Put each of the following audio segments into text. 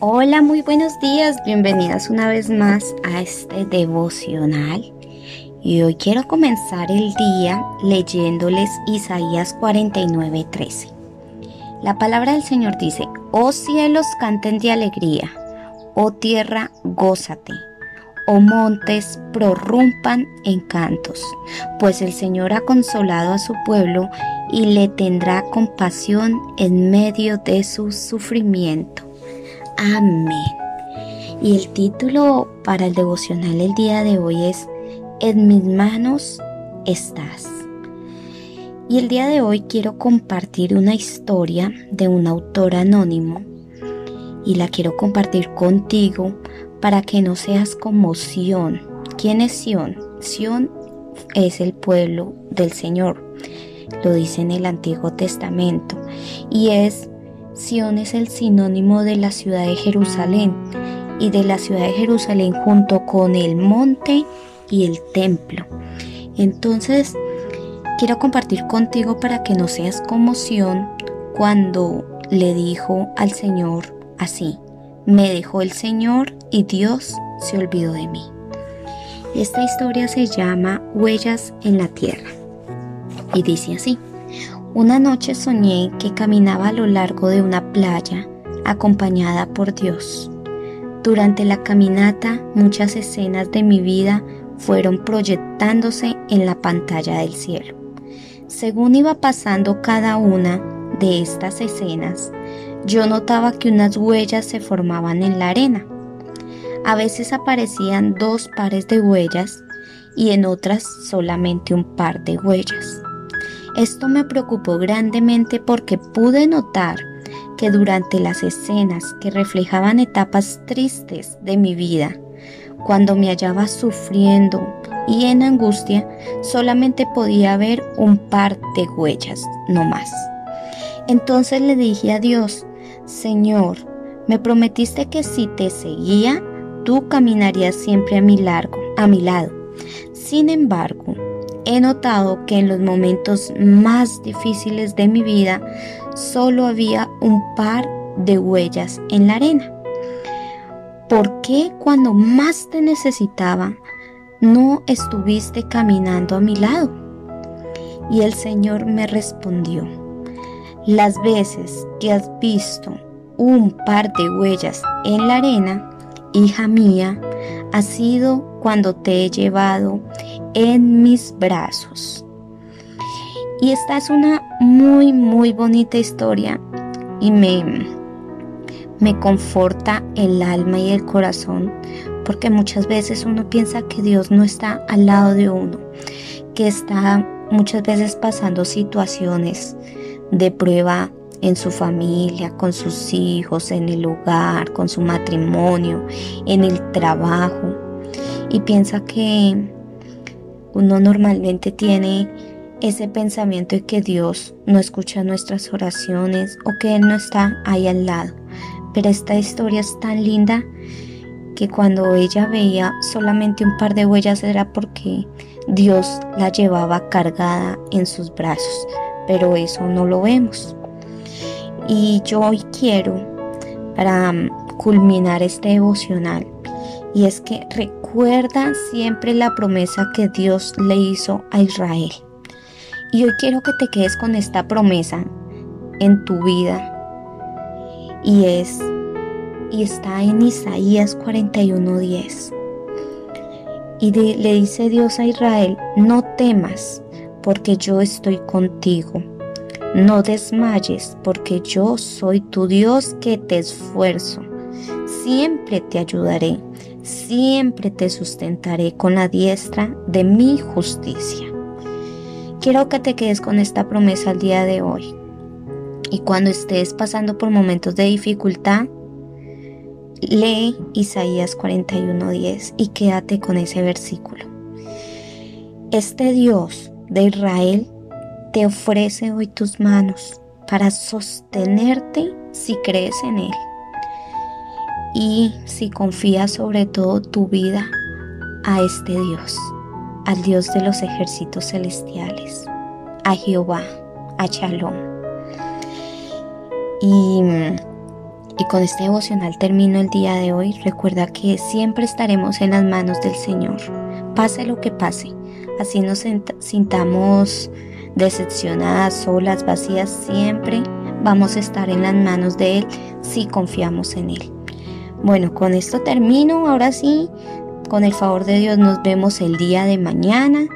Hola, muy buenos días, bienvenidas una vez más a este devocional. Y hoy quiero comenzar el día leyéndoles Isaías 49:13. La palabra del Señor dice, oh cielos canten de alegría, oh tierra gózate, oh montes prorrumpan en cantos, pues el Señor ha consolado a su pueblo y le tendrá compasión en medio de su sufrimiento. Amén. Y el título para el devocional el día de hoy es En mis manos estás. Y el día de hoy quiero compartir una historia de un autor anónimo y la quiero compartir contigo para que no seas como Sión. ¿Quién es Sión? Sión es el pueblo del Señor, lo dice en el Antiguo Testamento, y es Sión es el sinónimo de la ciudad de Jerusalén y de la ciudad de Jerusalén junto con el monte y el templo. Entonces, quiero compartir contigo para que no seas como Sión cuando le dijo al Señor así, me dejó el Señor y Dios se olvidó de mí. Esta historia se llama Huellas en la Tierra y dice así. Una noche soñé que caminaba a lo largo de una playa acompañada por Dios. Durante la caminata muchas escenas de mi vida fueron proyectándose en la pantalla del cielo. Según iba pasando cada una de estas escenas, yo notaba que unas huellas se formaban en la arena. A veces aparecían dos pares de huellas y en otras solamente un par de huellas. Esto me preocupó grandemente porque pude notar que durante las escenas que reflejaban etapas tristes de mi vida, cuando me hallaba sufriendo y en angustia, solamente podía ver un par de huellas, no más. Entonces le dije a Dios, Señor, me prometiste que si te seguía, tú caminarías siempre a mi largo, a mi lado. Sin embargo, he notado que en los momentos más difíciles de mi vida solo había un par de huellas en la arena. ¿Por qué cuando más te necesitaba no estuviste caminando a mi lado? Y el Señor me respondió, las veces que has visto un par de huellas en la arena, hija mía, ha sido cuando te he llevado en mis brazos. Y esta es una muy, muy bonita historia y me, me conforta el alma y el corazón porque muchas veces uno piensa que Dios no está al lado de uno, que está muchas veces pasando situaciones de prueba en su familia, con sus hijos, en el hogar, con su matrimonio, en el trabajo. Y piensa que uno normalmente tiene ese pensamiento de que Dios no escucha nuestras oraciones o que Él no está ahí al lado. Pero esta historia es tan linda que cuando ella veía solamente un par de huellas era porque Dios la llevaba cargada en sus brazos. Pero eso no lo vemos. Y yo hoy quiero, para culminar este devocional, y es que recuerda siempre la promesa que Dios le hizo a Israel. Y hoy quiero que te quedes con esta promesa en tu vida. Y es y está en Isaías 41:10. Y le dice Dios a Israel, no temas, porque yo estoy contigo. No desmayes, porque yo soy tu Dios que te esfuerzo. Siempre te ayudaré siempre te sustentaré con la diestra de mi justicia. Quiero que te quedes con esta promesa al día de hoy. Y cuando estés pasando por momentos de dificultad, lee Isaías 41:10 y quédate con ese versículo. Este Dios de Israel te ofrece hoy tus manos para sostenerte si crees en Él y si confías sobre todo tu vida a este Dios, al Dios de los ejércitos celestiales, a Jehová, a Shalom. Y, Y con este devocional termino el día de hoy. Recuerda que siempre estaremos en las manos del Señor, pase lo que pase. Así nos sintamos decepcionadas, solas, vacías, siempre vamos a estar en las manos de Él si confiamos en Él. Bueno, con esto termino. Ahora sí, con el favor de Dios nos vemos el día de mañana.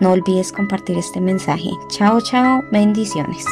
No olvides compartir este mensaje. Chao, chao. Bendiciones.